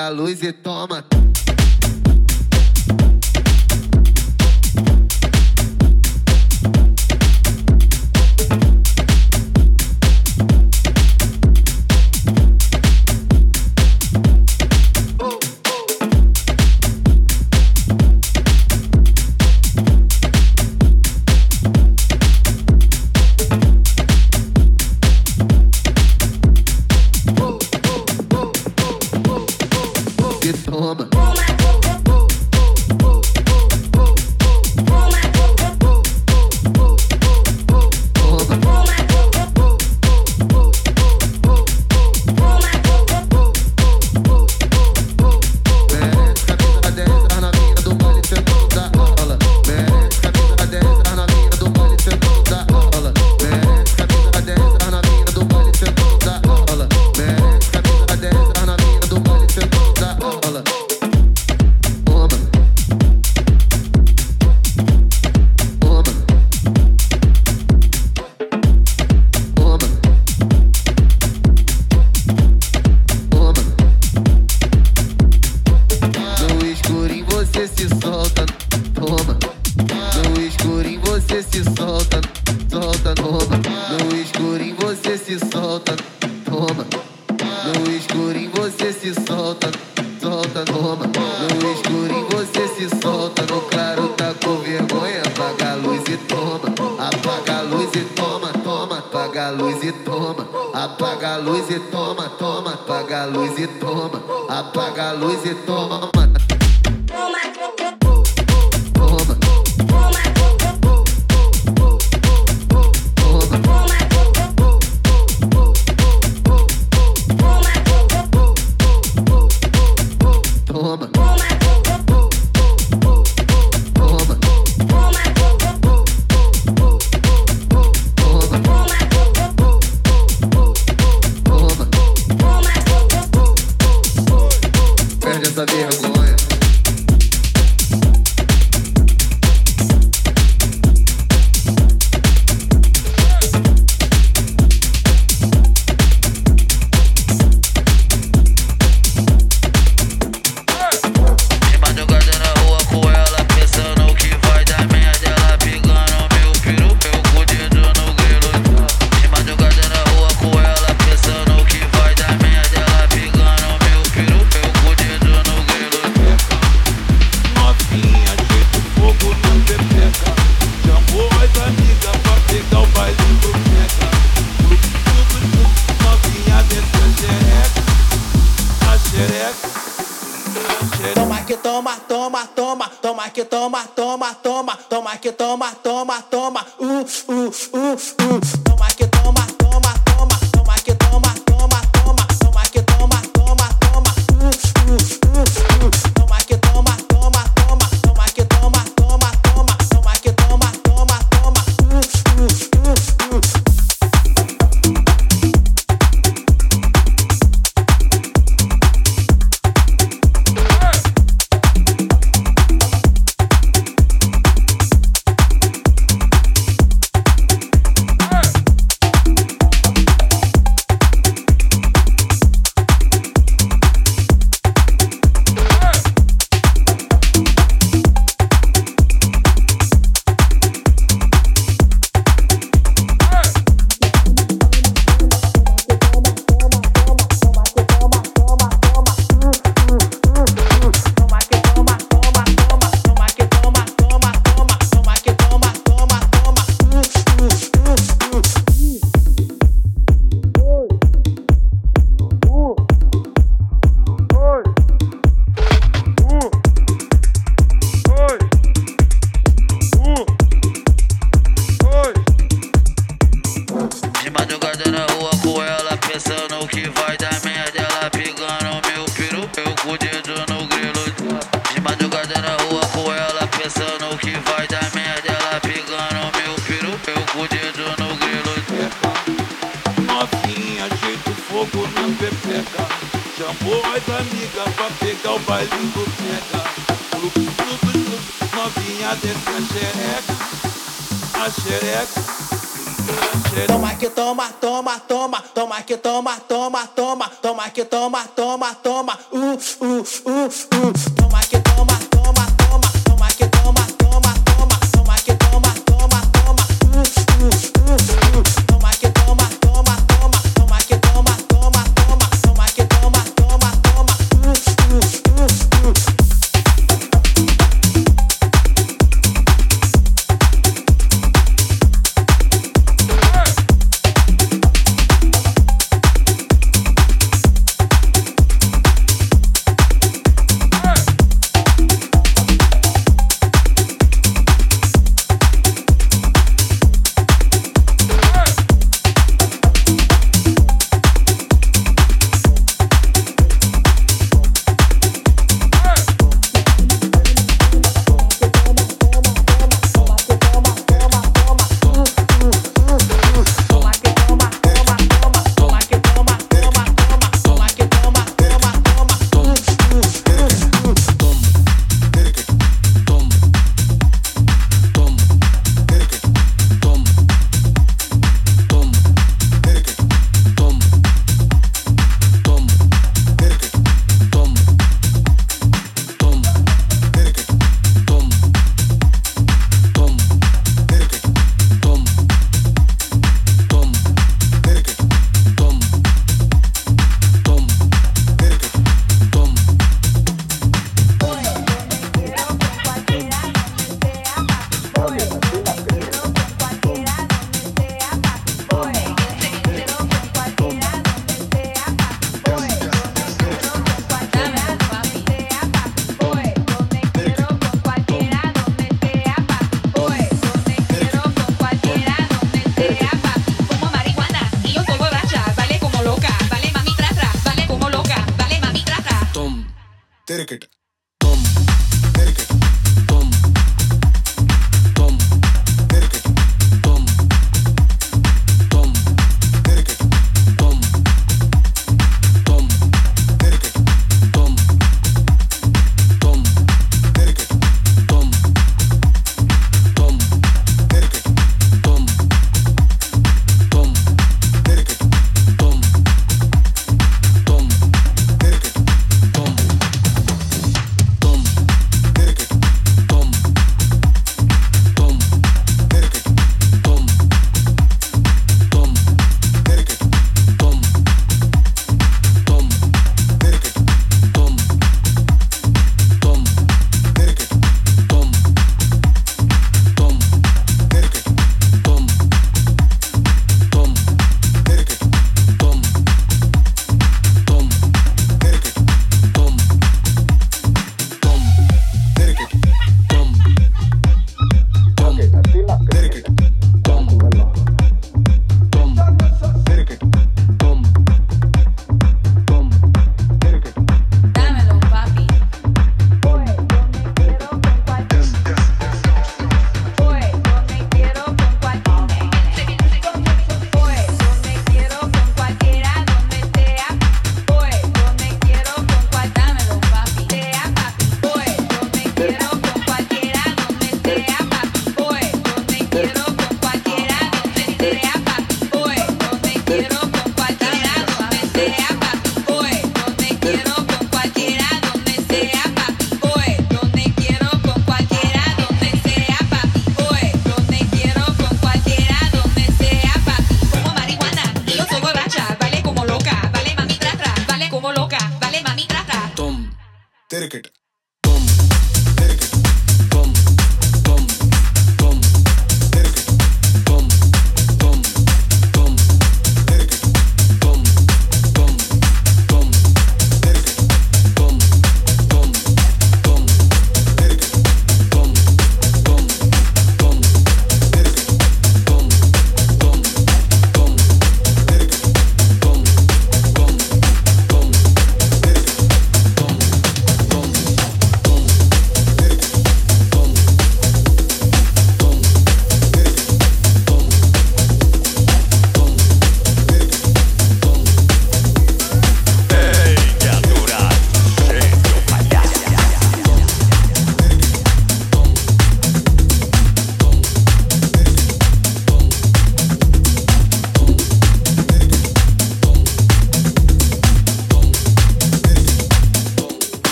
a luz e toma. solta no No escuro você se solta, no claro tá com vergonha. Apaga a luz e toma, apaga a luz e toma, toma, apaga a luz e toma, apaga a luz e toma, toma, apaga a luz e toma, apaga a luz e toma.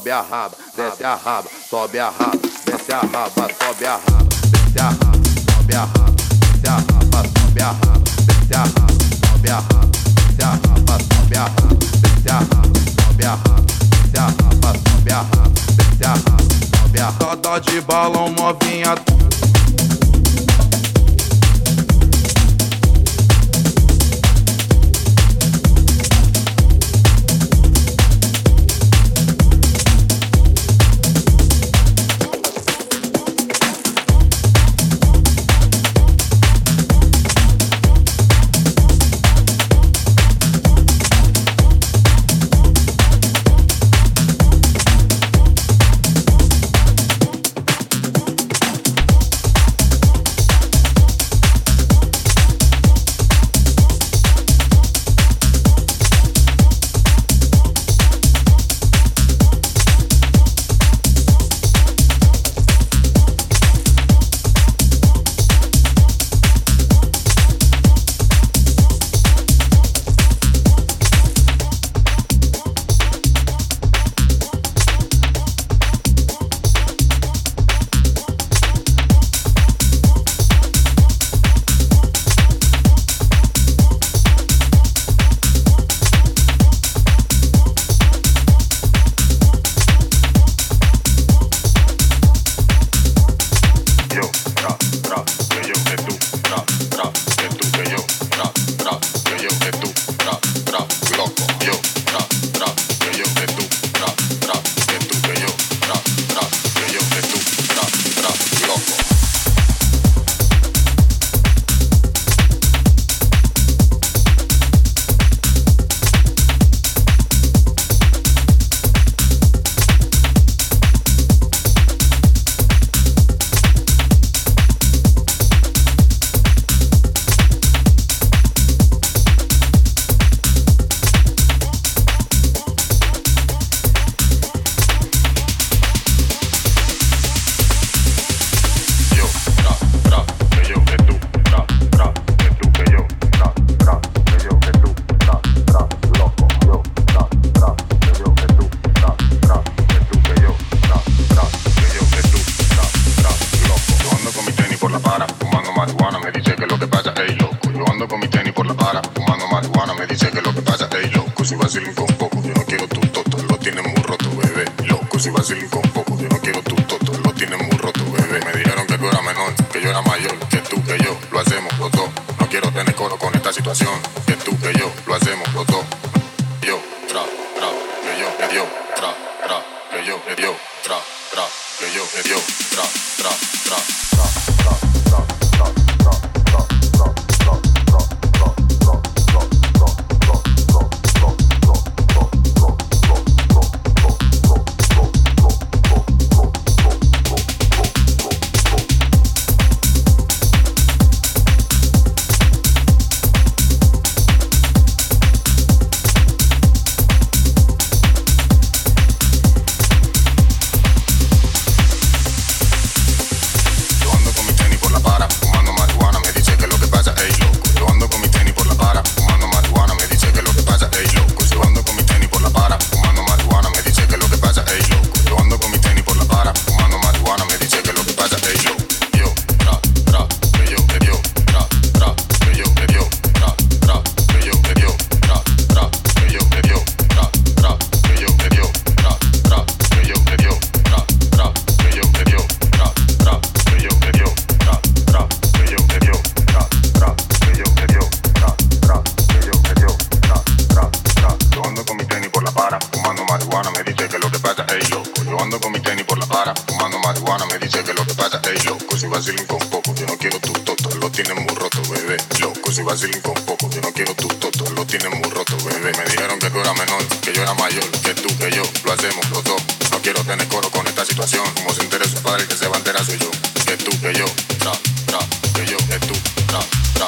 sobe a raba, desce a raba, sobe a raba, desce a raba, sobe a raba, desce a raba, sobe a raba, desce a raba, sobe a raba. sin vacil con poco. Yo no quiero tu toto, lo tienes muy roto, bebé. Me dijeron que tú eras menor, que yo era mayor, que tú, que yo, lo hacemos los dos. No quiero tener coro con esta situación, que tú, que yo, lo hacemos los dos. Como se entere su padre, que se va a enterar soy yo. Que tú, que yo, tra, tra, que yo, que tú, tra, tra,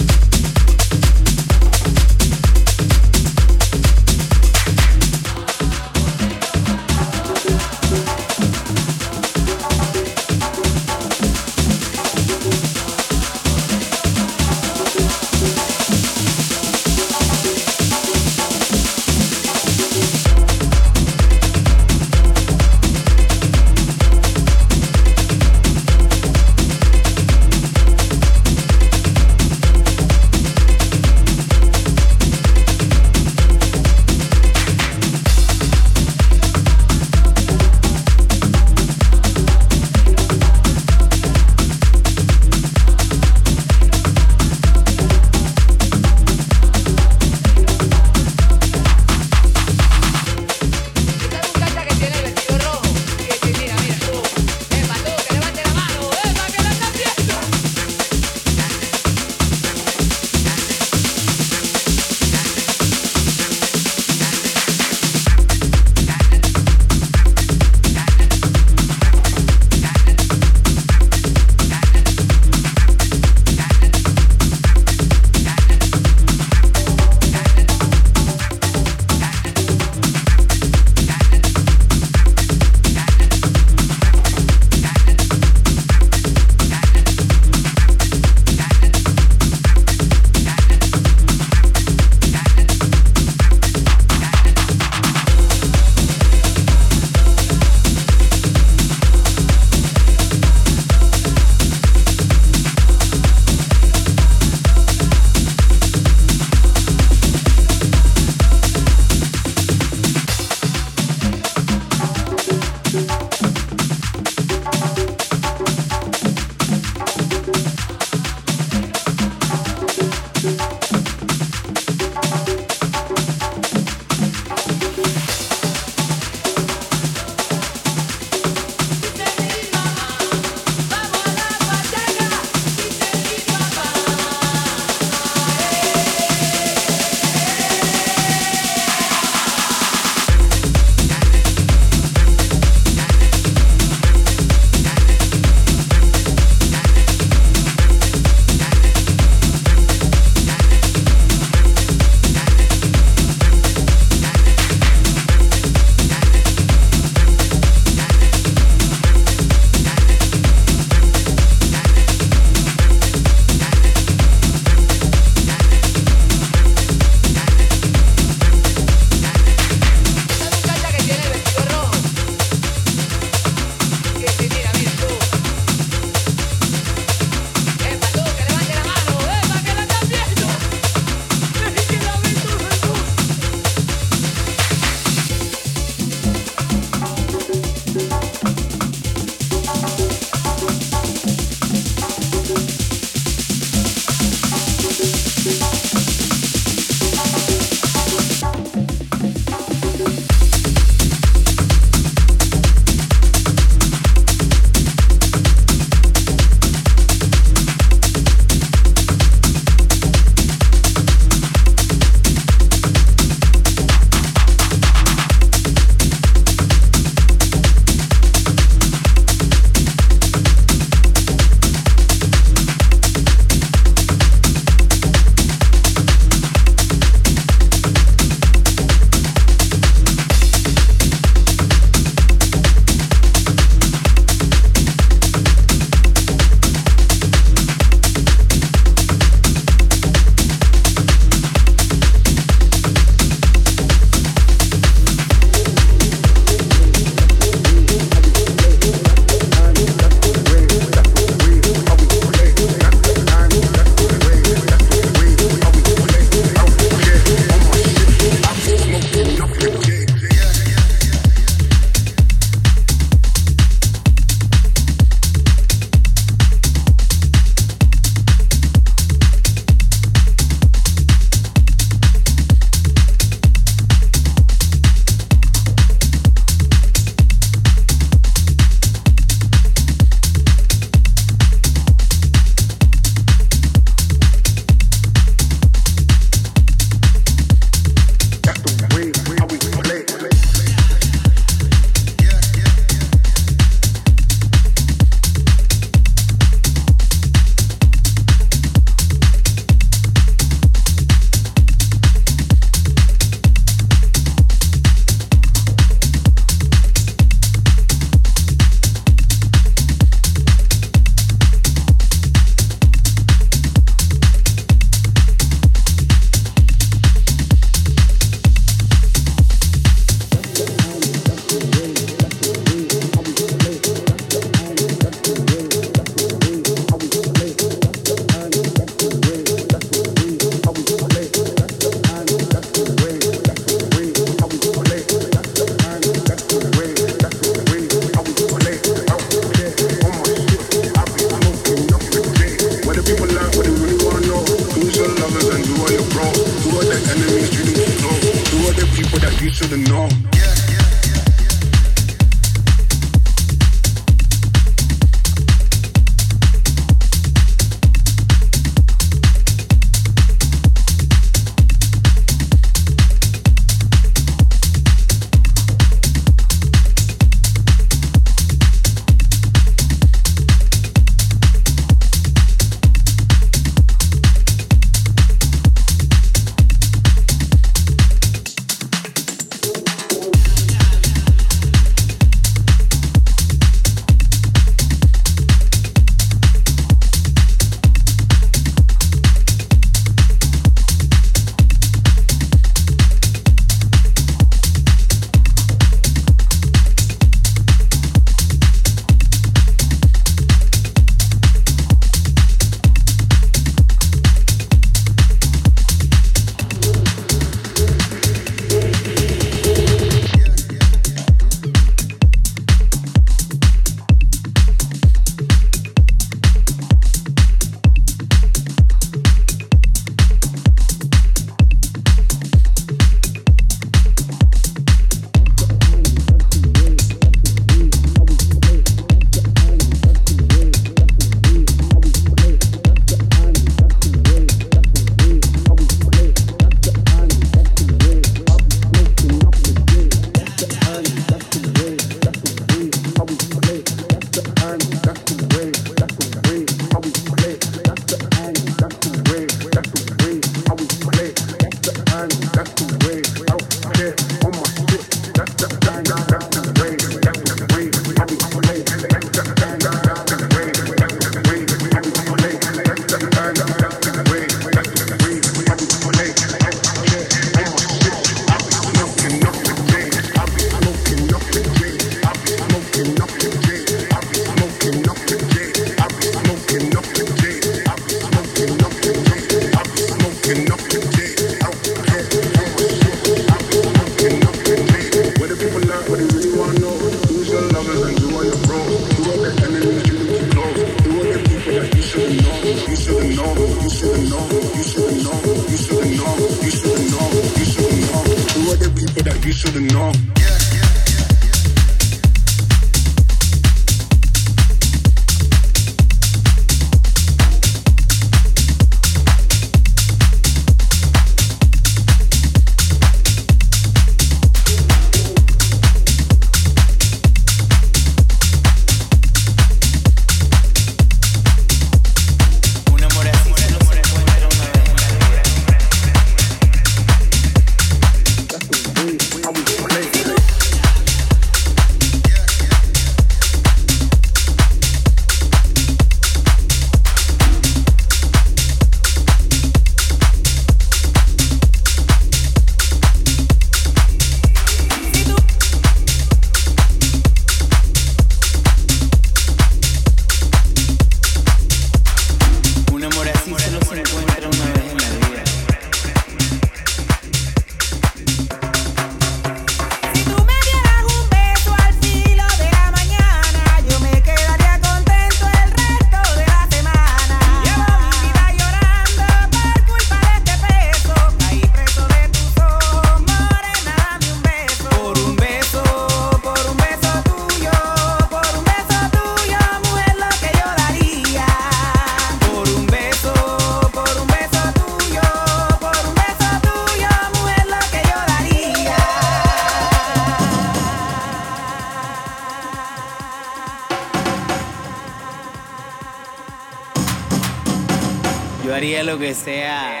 que sea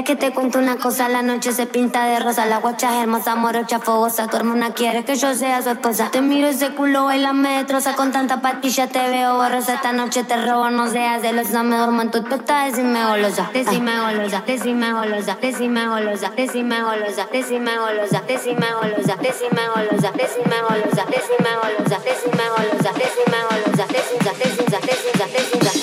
¿Quieres que te cuente una cosa? La noche se pinta de rosa, la guacha es hermosa, morocha, fogosa. Tu hermana quiere que yo sea su esposa. Te miro ese culo, baila, me destroza. Con tanta patilla te veo borrosa. Esta noche te robo, no seas celosa. Me duermo en tu teta, decime golosa. Decime golosa, decime golosa, decime golosa, decime golosa, decime golosa, decime golosa, decime golosa, decime golosa, decime golosa, decime golosa, decime golosa, decime golosa, decime golosa,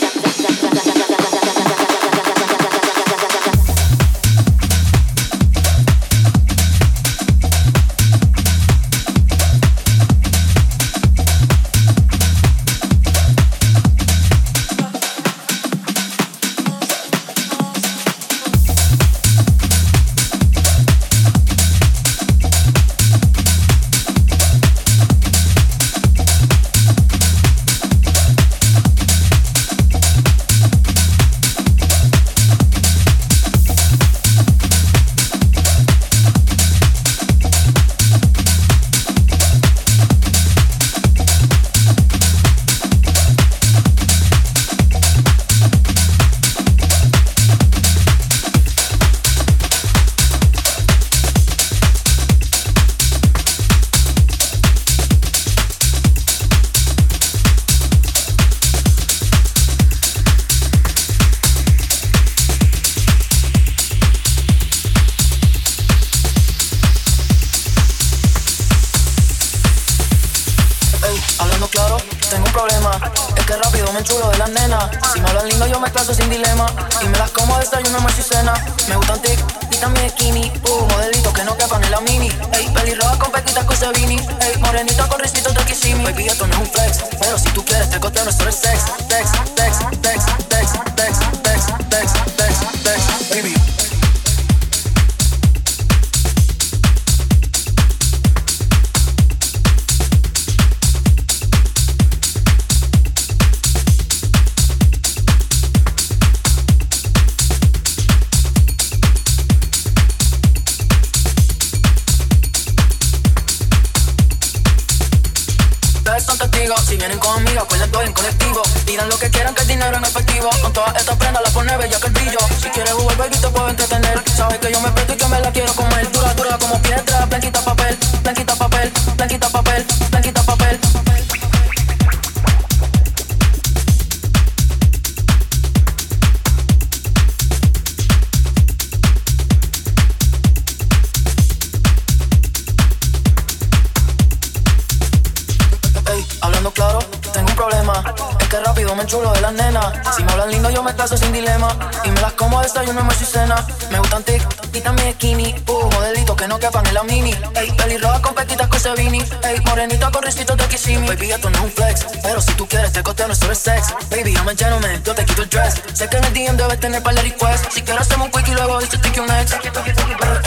no quepan en la mini. Ey, pelirroja con petitas con Sevini. Ey, morenita con risitos de Kissimi. Baby, esto no es un flex, pero si tú quieres te costeo, no solo es sex. Baby, I'm a gentleman, yo te quito el dress. Sé que en el DM debes tener par de requests. Si quieres hacemos un quick y luego dices que un ex.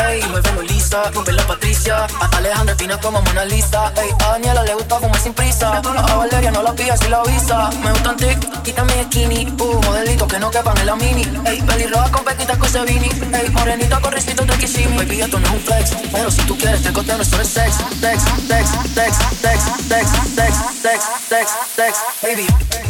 Ey, muévelo Lisa, rompe la Patricia. A Alejandra fina como Mona Lisa. Ey, a Daniela le gusta fumar sin prisa. A Valeria no la pilla si la visa. Me gustan tic, quítame skinny. Uh, modelitos que no quepan en la mini. Ey, pelirroja con petitas con Sevini. Ey, morenita con risitos de Kissimi. Baby, esto no es un flex. Pero si tú quieres, te costeo, esto es sex. Sex, sex, sex, sex, sex, sex, sex, sex, sex, baby.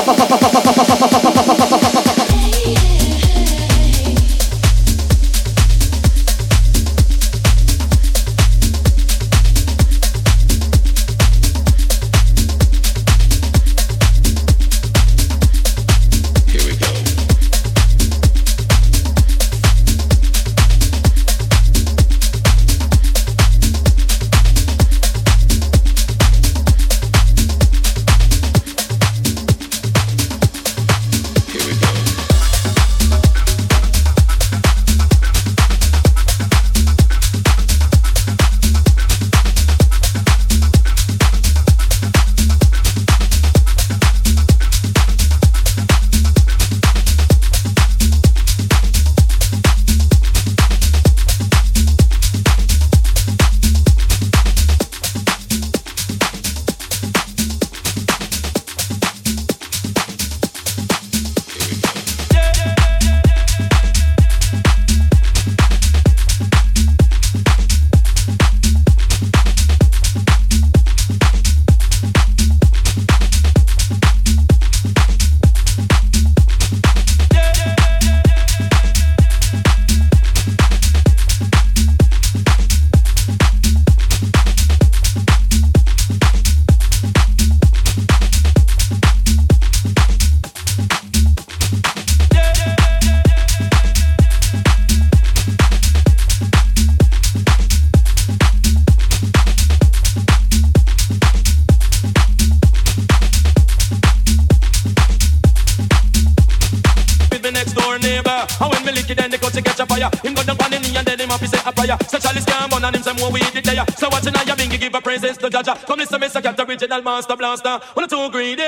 Jaja. Come listen, Mr. Cat, original monster blaster. Wanna too greedy?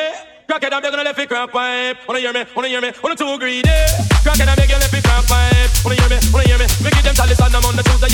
Crack it, I'm gonna left it crack pipe. Wanna hear me? Wanna hear me? Wanna too greedy? Crack it, I'm gonna left it crack pipe. Wanna hear me? Wanna hear me? Me give them chalice and I'm on the Tuesday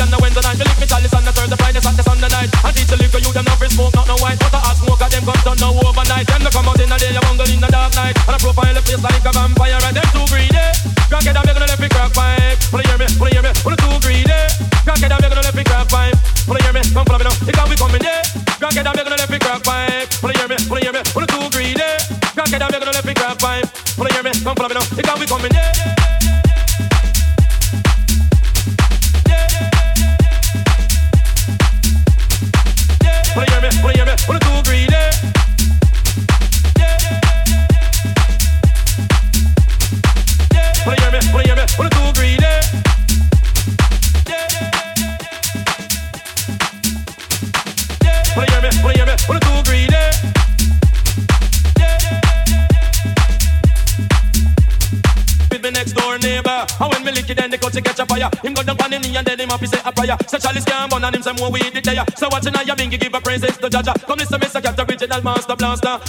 give a praises to Jaja. Come listen, Mr. Cat, original master blaster.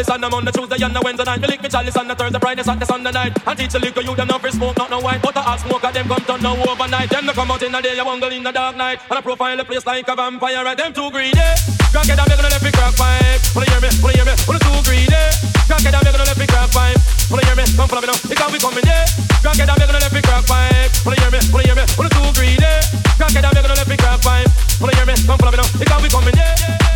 Chalice on the Monday, Tuesday, and the Wednesday night. Me lick me chalice on the Thursday, Friday, Saturday, Sunday night. And teach the liquor you them not for smoke, not no white. But the hot smoke them come turn now overnight. Them no come out in the day, you wangle in the dark night. And I profile the place like a vampire. Right? Them too greedy. Crack it, I'm gonna left it crack pipe. Wanna hear me? Wanna hear me? Wanna too greedy? Crack it, I'm gonna left it crack pipe. Wanna hear me? Come follow me now. Because we coming there. Crack it, I'm gonna left it crack pipe. Wanna hear me? Wanna hear me? Wanna too greedy? Crack it, I'm gonna left it crack pipe. Wanna hear me? Come follow me now. Because we coming there.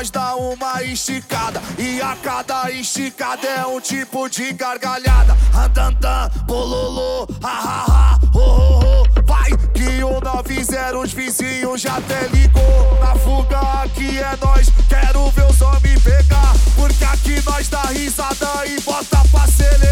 Nós dá uma esticada. E a cada esticada é um tipo de gargalhada. Andandan, bololô, ha ha, ho ho ho. Vai, que o 90 os vizinhos já até ligou. Na fuga aqui é nós, quero ver os homens pegar. Porque aqui nós dá risada e bota pra acelerar.